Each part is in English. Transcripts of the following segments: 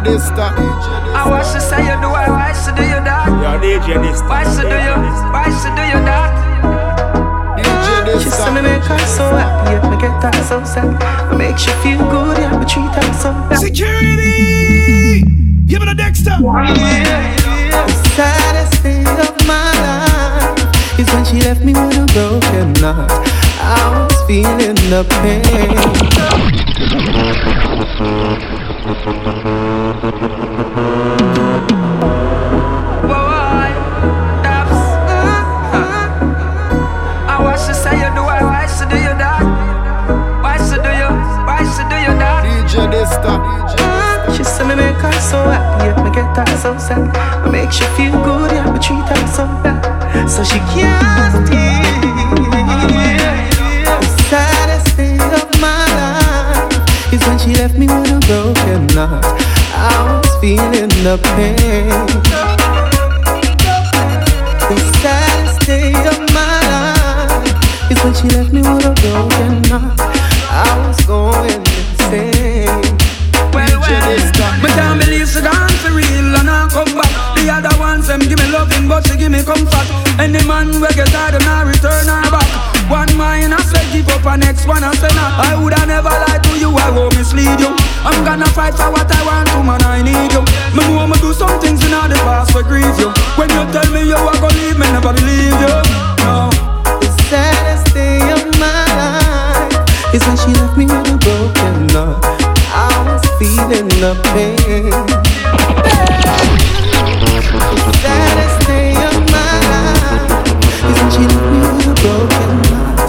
DJ Dysta. I want to say you do I why should do you that? Yo, DJ Dysta. Why should do you? Why should do you that? DJ She say me make her so happy, yet me get her so sad. I make she feel good, yeah, me treat her so bad. Security! Give it a Dexter! The saddest thing of my life is when she left me with a broken heart. I was feeling the pain. So she feel good, feeling the pain. The saddest day of my life is when she left me with a broken heart. I was going insane. Well, well, Me can't believe she gone for real and I come back. The other ones them give me loving, but she give me comfort. Any man we get tired and I return her back. One mind I say give up, and next one I say nah. I woulda never lied to you, I won't mislead you. I'm gonna fight for what I want to, man. I need you. Me know me do some things in the past for grieve you. When you tell me you are gonna leave me, never believe you. No. The saddest day of my life is when she left me with a broken heart. I was feeling the pain. The saddest day of my life is when she left me with a broken heart.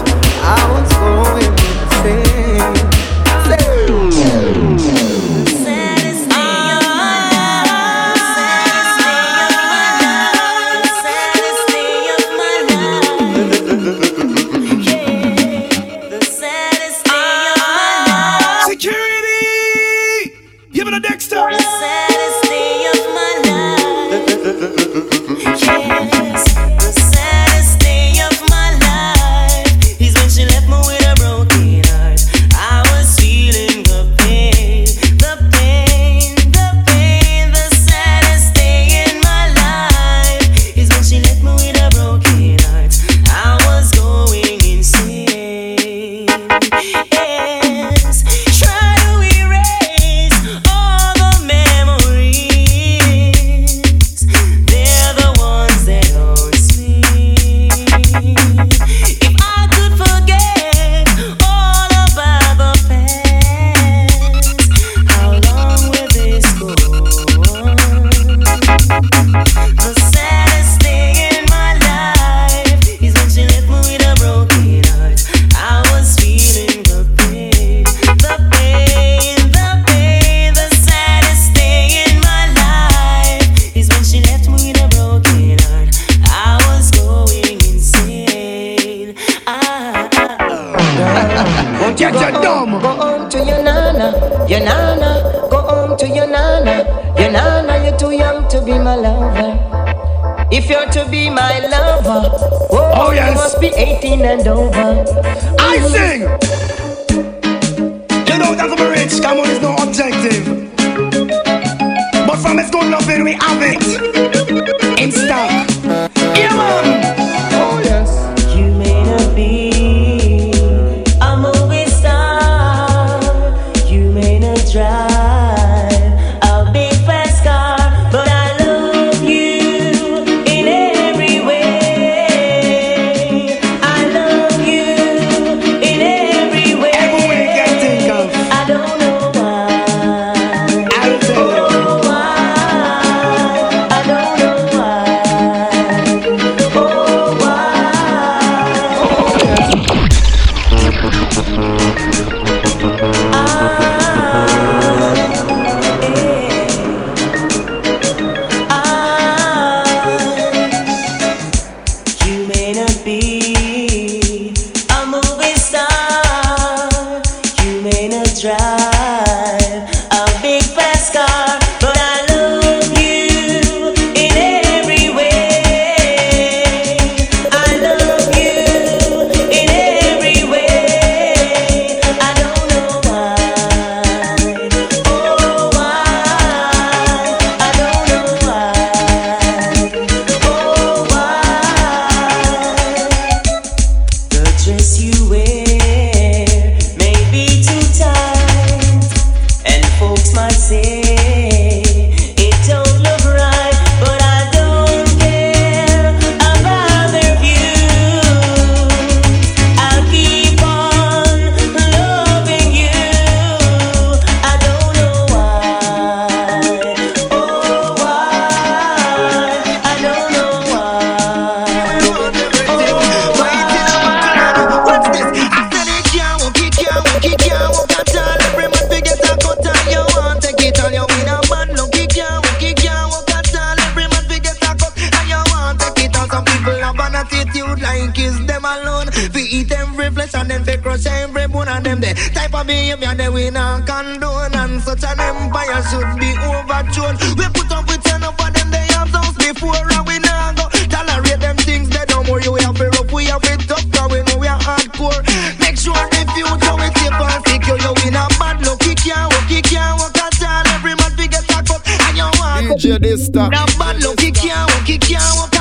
kiss them alone. We eat every flesh and then we crush every bone And them. The type of behavior that we not condone. And such an empire should be overthrown. We put up with enough of them, they have those before and we now go tolerate them things. They don't worry, we have it rough, we have it tough, cause we know we are hardcore. Make sure the future we keep on secure. You in a bad luck, we can't walk, we can't walk at all. Every man we get back up and you want DJ this time. Bad luck, we can't walk, we can't walk.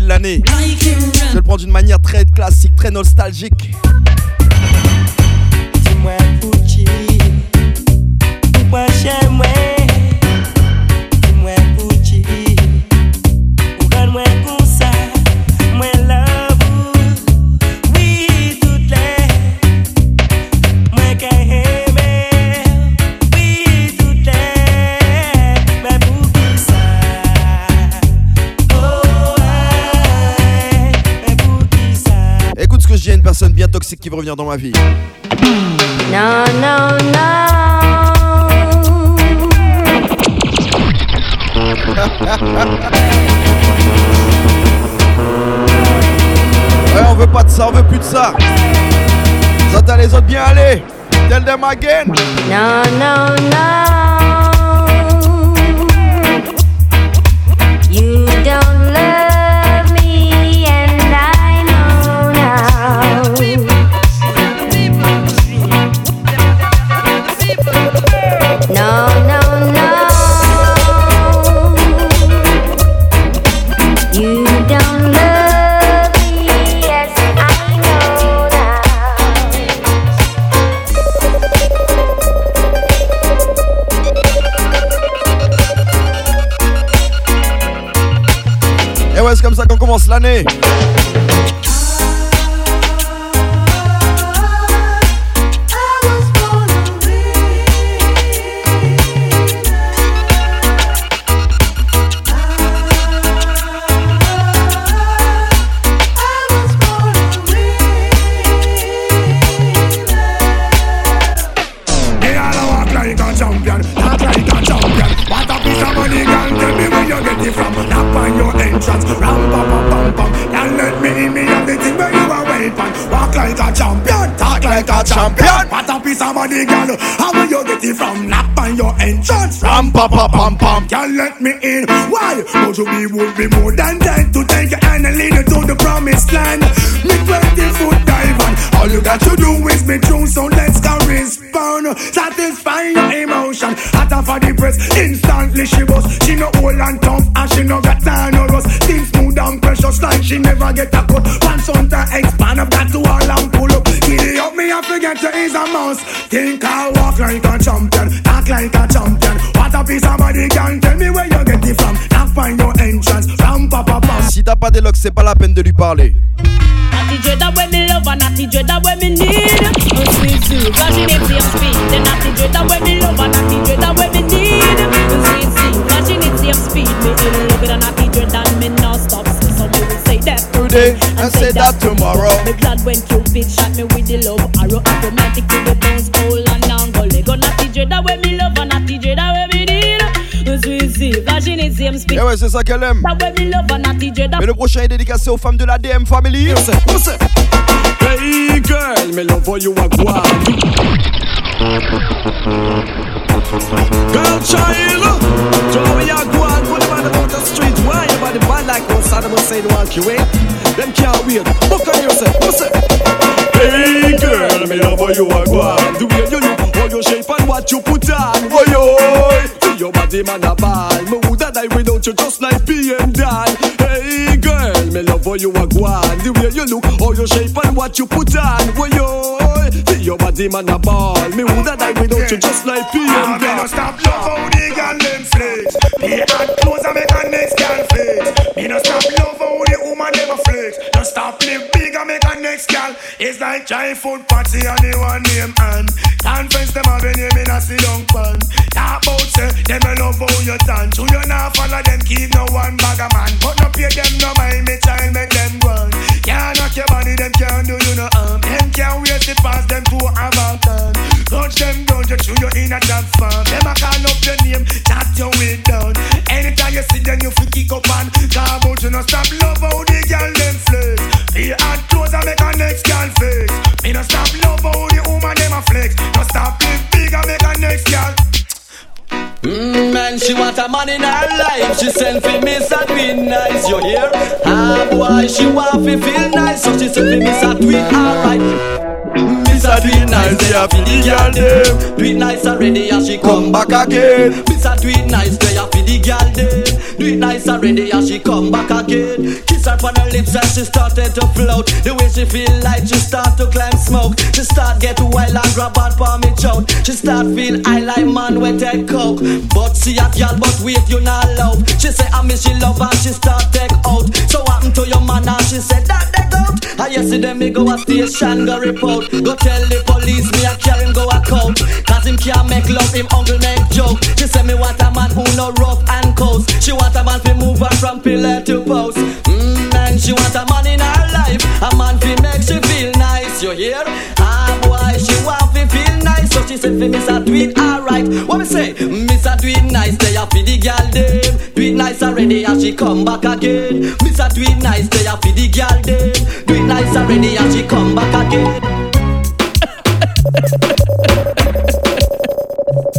de l'année. Je le prends d'une manière très classique, très nostalgique. revenir dans ma vie. Non, non, non. ouais, on veut pas de ça, on veut plus de ça. Ça t'a les autres bien aller. Tell them again. Non, non, non. comme ça qu'on commence l'année. Pam pam pam pam. Can't let me in. Why? Cause you be would be more than time to take your hand and lead you to the promised land. Me twenty foot dive. All you got to do is be true, so let's go. Satisfy your emotion. Hot off of the press, instantly she was. She no old and tough, and she no got time or us. Things smooth and precious like she never get a cut. Pants on to expand up, got to all and pull up. Giddy up, me I forget to ease a mouse. Think I walk like a champion, talk like a find your entrance from Papa Pam. Si t'as pas d'éloque, c'est pas la peine de lui parler. Natty dread that way me love and natty dread that way me need. Oh sweet sweet, cause she needs same speed. The natty dread that way me love and natty dread that way me need. Oh sweet sweet, cause she needs same speed. Me in love with a natty dread and me not stop. So me will say that Today and say that tomorrow. Me glad when Cupid shot me with the love arrow. Automatic to the bones, pull and down, go leg. Oh natty dread that way me love sweet, cause she needs same speed. Ouais, c'est ça qu'elle aime. That way me love and natty dread that Mais le prochain est dédicacé aux femmes de la DM Family. Hey girl, me love how you a go Girl child, to how you a go on. Put them on the street, why you body bad like how Saddam Hussein want you in. Them can't wait, book on yourself, what's it? Hey girl, me love how you a go on. The way you look, how you shape and what you put on. Boy, oh, see your body man a ball. Me die without you just like PM Dan Hey girl, me love how you a go on The way you look, how you shape and what you put on Boy, oh, see your body man a ball Me woulda die without you just like PM Ah, me no Dan stop love how the girl them flex. Me hot clothes and make a next girl flex. Me no stop love how the woman them flex. No stop live next girl. It's like giant food party and the one name and conference them have a name in a sit down pan. Talk about say them a love how you dance. Who you not follow them keep no one bag a man. But no pay them no mind me child make them run. Can't knock your body them can't do you no harm. Them can't waste it past them to have a turn. Touch them down, you chew you in a job farm. Them a call up your name, chat your way down. Anytime you see them, you feel kick up and talk about you no stop love how the girl them flex. Feel hot clothes and make a next girl flex. Me no stop love how the woman them a flex. No stop live big make a next girl. Mm, man, she want a man in her life. She send for me, tweet nice. You hear? Ah, boy, she want to feel nice, so she send for me, tweet alright. Miss a nice, they a feel the girl them. Tweet nice already, and she come back again. Miss a tweet nice, they a feel the girl them. Do it nice already, and she come back again. Kiss her on her lips, and she started to float. The way she feel like she start to climb smoke. She start get wild and grab out for me choke. She start feel I like man with take coke. But she a girl, but wait you not love. She say I miss she love and she start take out. So happen to your man and she said that they out. I yesterday me go a station go report. Go tell the police me a carry him go a court. Cause him can't make love, him uncle make joke. She say me want a man who no rough and. She want a man to move her from pillar to post. Mm, man, she want a man in her life. A man fi make she feel nice. You hear? Ah boy, she want fi feel nice. So she said fi miss a tweet alright. What me say? Miss a tweet nice. They a fi the girl them. Tweet nice already and she come back again. Miss a tweet nice. They a fi the girl them. Tweet nice already and she come back again.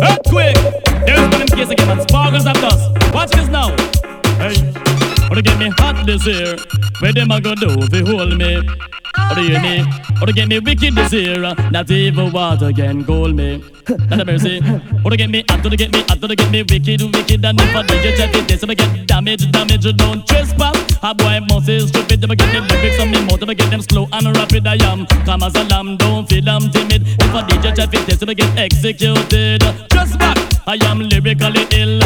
Earthquake! There's one in case again, man. Sparkles dust. Watch this now. Hey, to get me hot this year. Where them a go do they hold me? Hear me? Or get me wicked this year. Not even water can cool me. Not a mercy. Or get me or to get me or to get me wicked, wicked. And if I DJ check it, this, I get damage, damage, don't trespass. A boy must is stupid, them get the lyrics on me mouth, them get them slow and rapid. I am calm as a lamb, don't feel I'm timid. If I DJ check it, this, I get executed. Just back, I am lyrically ill.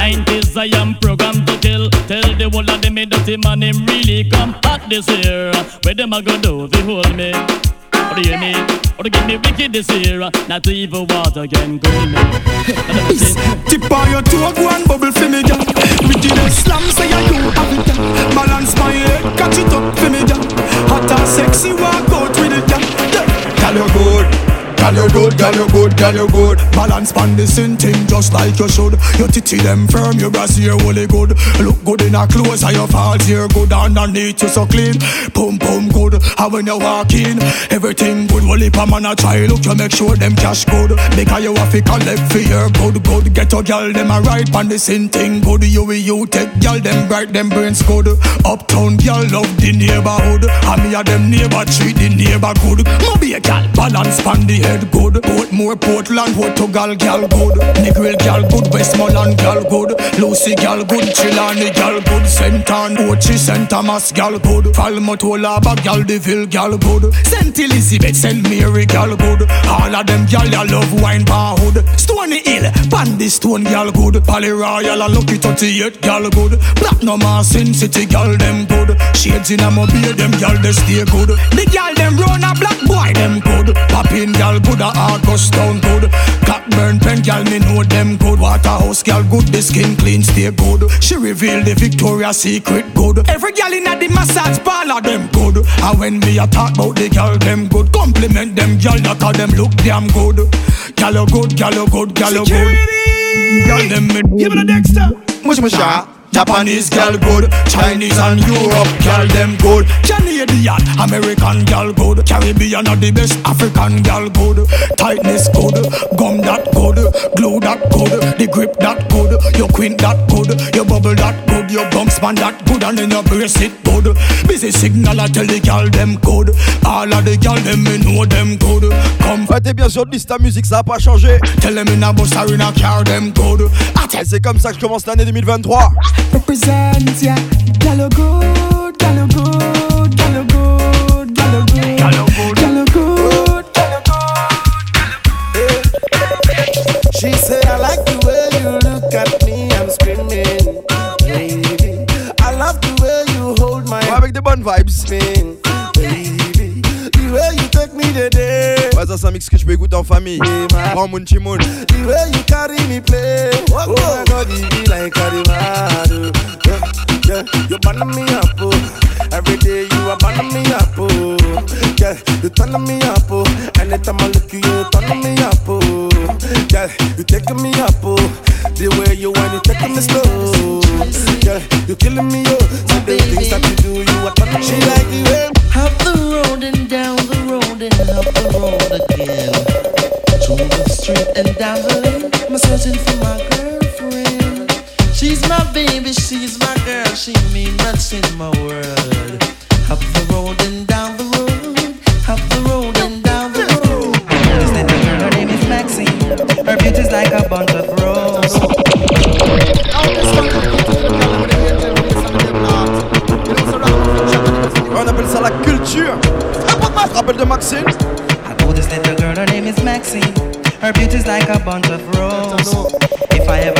90s, I am programmed to kill. Tell the whole of them me dirty man, him really come hot this year. Where them a go do if they hold me? Or to hear me, or to get me wicked year. Not even water can cool me. Tip on your toe, and bubble for me, girl. Wicked slam, say I you have it, girl. Balance my head, catch it up for me, girl. Hot and sexy, walk out with it, girl. Girl, you good. Girl you good, girl you good, girl you good. Balance pan the same thing just like you should. Your titty them firm, your brassiere holy good. Look good in a clothes and your falls here good underneath you so clean. Pum pum good. And when you walk in, everything good. Well if a man a try look, you make sure them cash good. Because you have to collect for your good good. Get a girl them a ride pan the same thing good. You will you take girl them bright them brains good. Uptown girl love the neighborhood. And me a them neighbor treat the neighbor good. Moby a girl balance pan the head good. Portmore Portland Portugal girl good. Negril girl good. Westmoreland girl good. Lucy girl good. Trelawny girl good. St. Ann Ochi St. Thomas girl good. Falmouth Bag girl Deville girl good. St. Elizabeth St. Mary girl good. All of them girl ya love wine bar hood. Stony Hill Pandy Stone girl good. Pally Royal and Lucky 38 girl good. Platinum ah, Sin City girl them good. Shades in a mobile them girl they stay good. The girl them run a black boy them good. Poppin good a August town good. Cockburn pen girl me know them good. Waterhouse girl good. The skin clean stay good. She reveal the Victoria's Secret good. Every girl in a the massage parlor them good. And when me a talk about the girl them good, compliment them girl that all them look damn good. Girl you good, girl you good, girl you good. Girl them me Give me the Dexter. Mush mush ya. Japanese girl good, Chinese and Europe girl them good, Canadian, American girl good, Caribbean are the best, African girl good, tightness good, gum that good, glue that good, the grip that good, your queen that good, your bubble that good, your bumps man that good, and then your brace it good. Busy signal I tell the girl them good, all of the girl them me know them good. Come Ouais, t'es bien sûr de liste ta musique, ça a pas changé. tell them in a bus or in a car them good. Et c'est comme ça que je commence l'année 2023. Represent, yeah. You good, vibes. spin. Baby, the way you take me today. Ça c'est un mix que je peux écouter en famille. Grand Moon Chimoun. The way you carry me play. Oh my god, you be like Karimado. Yeah, yeah, you burn me up. Oh. Every day you are burning me up. Oh. Yeah, you turn me up.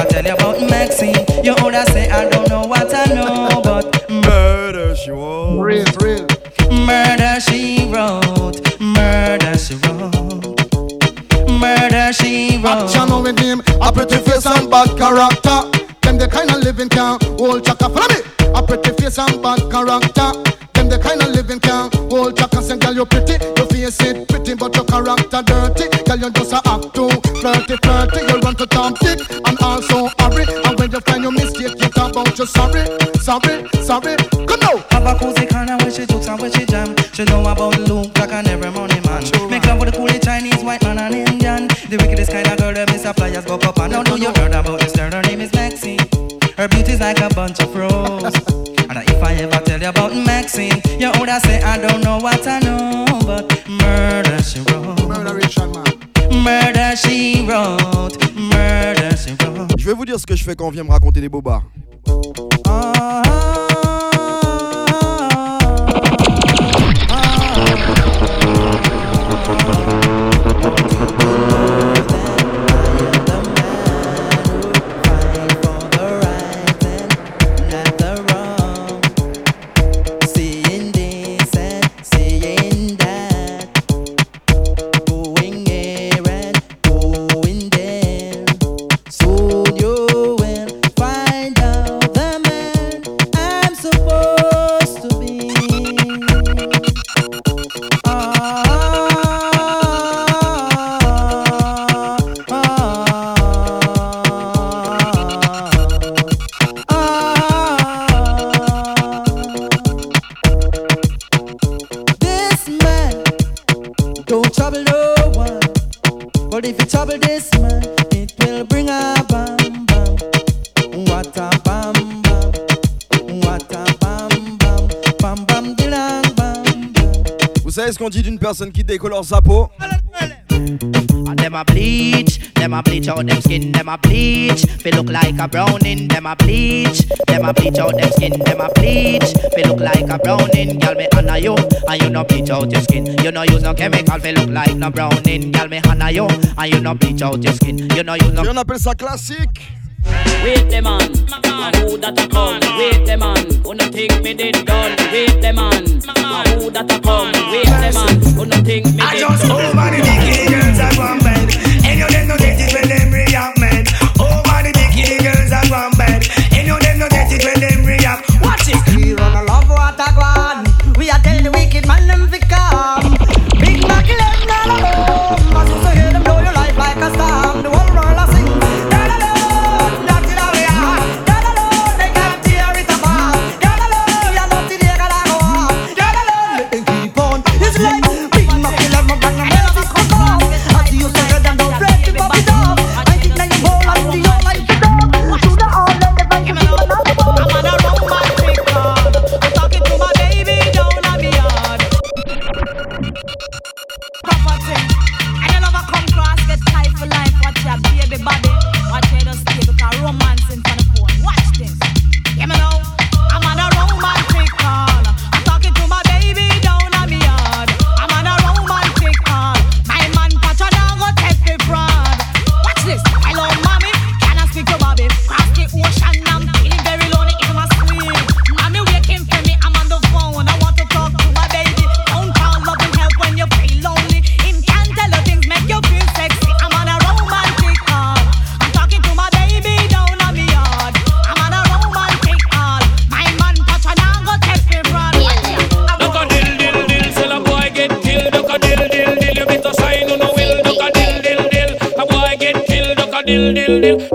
I tell you about Maxine, you would say I don't know what I know, but Murder, she was. Real, real. murder she wrote, murder she wrote, murder she wrote. Channel with him, a pretty face and bad character. Them the kind of living can hold chaka. Follow me. A pretty face and bad character. Them the kind of living can hold chaka. Say, girl, you pretty, your face it pretty, but your character dirty. Girl, you just a act too flirty, flirty. You run to Tom you talk about you sorry, sorry, sorry. Come a cozy corner where she jokes and where she jam. She know about Luke like an every money man. Make love with the coolie Chinese, white man and Indian. The wickedest kind of girl that Miss Flyers go up and down. Know you heard about this girl? Her name is Maxine. Her beauty's like a bunch of and if I ever tell you about Maxine, you would say I don't know what I know, but murder she wrote. Murder Richard, man. Murder she wrote. Murder she wrote. Je vais vous dire ce que je fais quand on vient me raconter des bobards. Seeing Vous savez ce qu'on dit d'une personne qui décolore sa peau? Them a bleach out them skin, them a bleach. Fi look like a browning, them a bleach. Them a bleach out them skin, them a bleach. Fi look like a browning, girl me honor you, and you no bleach out your skin. You no use no chemical, fi look like no browning, girl me honor you, and you no bleach out your skin. You no use no. Yo no pensa classique. Wait the man, man. who that a come? Wait the man, who no think me did done? Wait the man, man. who that a come? Wait the man, who no think me did done? I just hope all the vegans are of no get it when them react, man. Over the bikini girls are one them no get it when them react. Watch. We run a love water. We are the wicked man.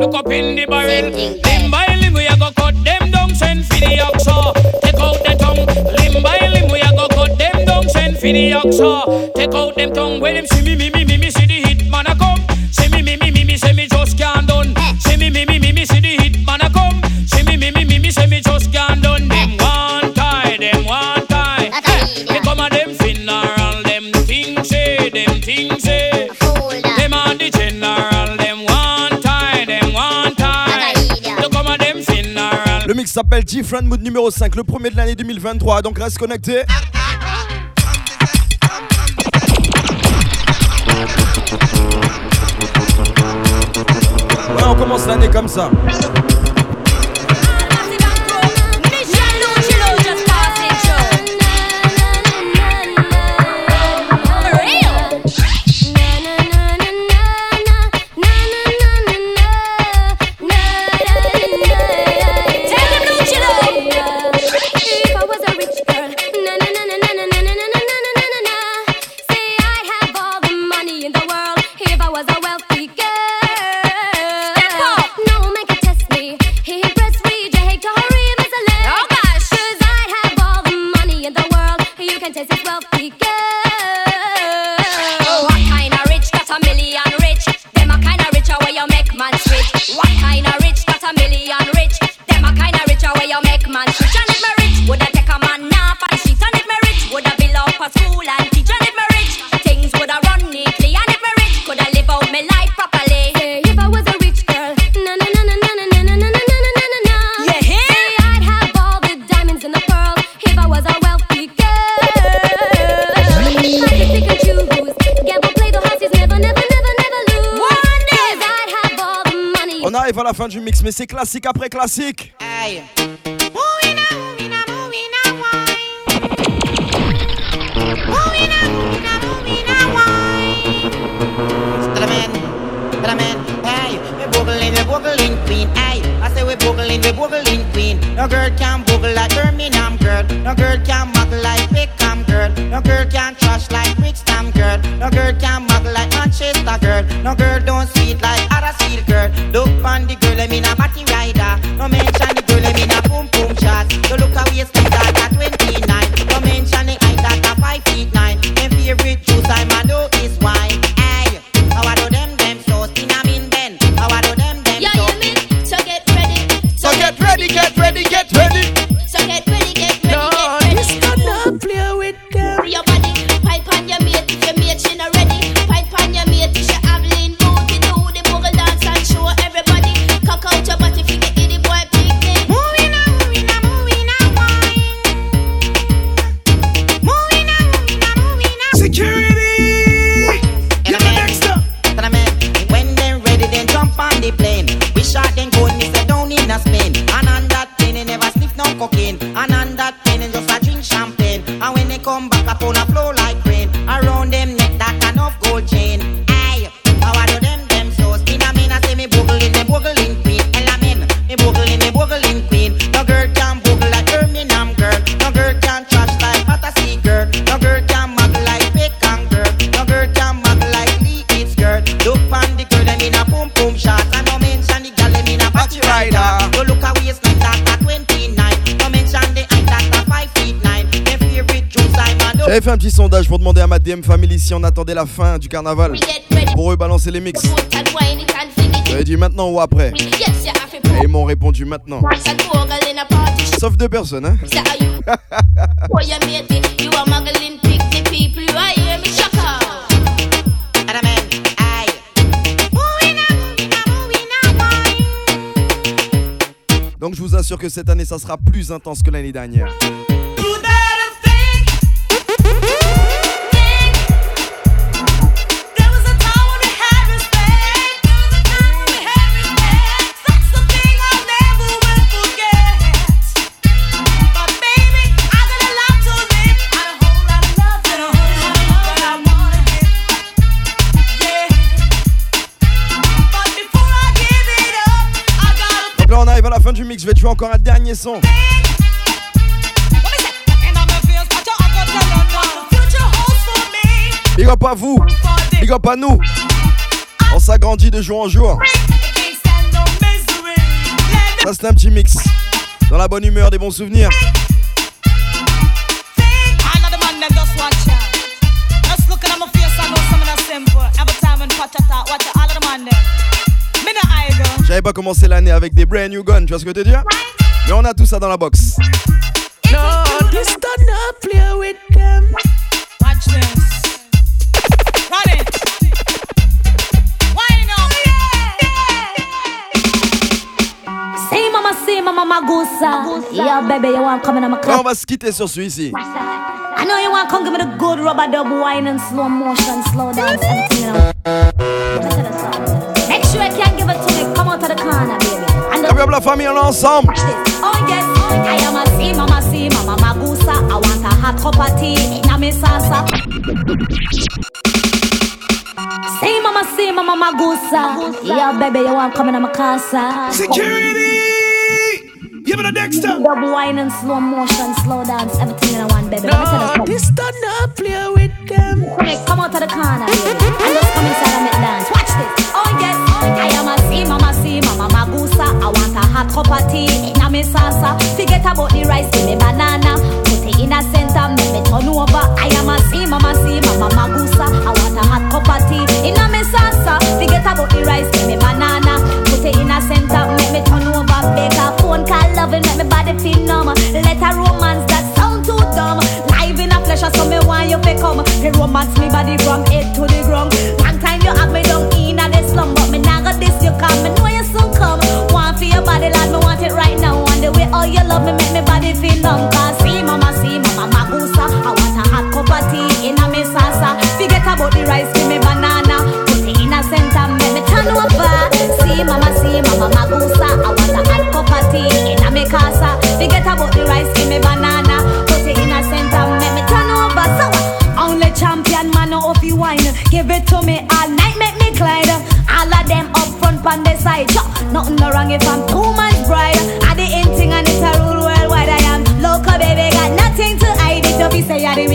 Look up in the barrel. Limb by limb, we a go cut them down, send for the oxa. Take out the tongue. Limb by limb, we a go cut them down, send for the oxa. Take out them tongue, where them Different Mood numéro 5, le premier de l'année 2023, donc reste connecté. Ouais, on commence l'année comme ça. la fin du mix, mais c'est classique après classique. Aïe. boogling queen, aye. I say we boogling, we boogling queen. No girl can boogle like Birmingham girl. No girl can muggle like Peckham girl. No girl can trash like Brixton girl. No girl can muggle like Manchester girl. No girl don't. J'avais fait un petit sondage pour demander à ma DM Family si on attendait la fin du carnaval pour eux balancer les mix. J'avais dit maintenant ou après. Et ils m'ont répondu maintenant. Sauf deux personnes, hein. Donc je vous assure que cette année ça sera plus intense que l'année dernière. Je vais te jouer encore un dernier son. Big up à vous, big up à nous. On s'agrandit de jour en jour. Ça c'est un petit mix. Dans la bonne humeur, des bons souvenirs. J'avais pas commencé l'année avec des brand new guns, tu vois ce que je veux te dire Mais on a tout ça dans la box. No, this done not play with them. Watch this. Run it. Wind up. Say mama, say mama, magusa. Yeah, baby, you want come in my Là, club? on va se quitter sur celui-ci. I know you want come give me the good rubber dub wine and slow motion, slow dance, everything you know. And Hop, hop, la famille, on est ensemble. Oh yes, I am a see mama, see mama, magusa. I want a hot cup of tea in a me salsa. Say mama, say mama, magusa. Yeah, baby, you want come in my casa? Security! Give it a Dexter. Double wine and slow motion, slow dance, everything in one, baby. Let me tell you No, this done not play with them. Come come out to the corner, baby. And just come inside and make dance. Watch this. Oh yes, I am a a cup of tea in a me salsa. Forget about the rice, give me banana. Put it in a center, make me turn over. I am a see mama, see mama, magusa. I want a hot cup of tea in a me salsa. Forget about the rice, give me banana. Put it in a center, make me turn over. Make a phone call, loving, make me body feel numb. Let a romance that sound too dumb. Live in a flesh, so me want you to come. The romance me body from head to the ground.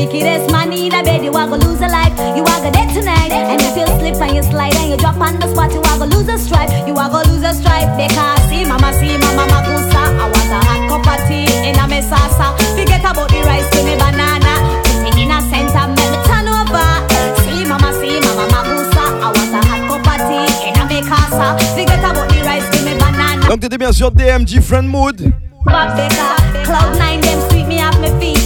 Wickedest man in a bed. You are gonna lose a life. You are gonna dead tonight. And if you slip and you slide and you drop on the spot, you are gonna lose a stripe. You are gonna lose a stripe because see mama, see mama, magusa. I want a hot cup of tea in a me salsa. Forget about the rice, give me banana. Put it in a center, make me turn over. See mama, see mama, magusa. I want a hot cup of tea in a me casa. Forget about the rice, give me banana. Donc t'étais bien sûr DMG Friend Mood. Cloud nine, them sweep me off my feet.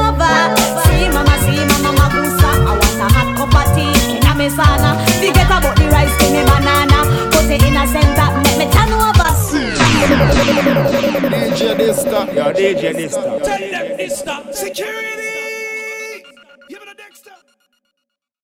Dysta. Yo, DJ Dysta. Tell them this stop. Secure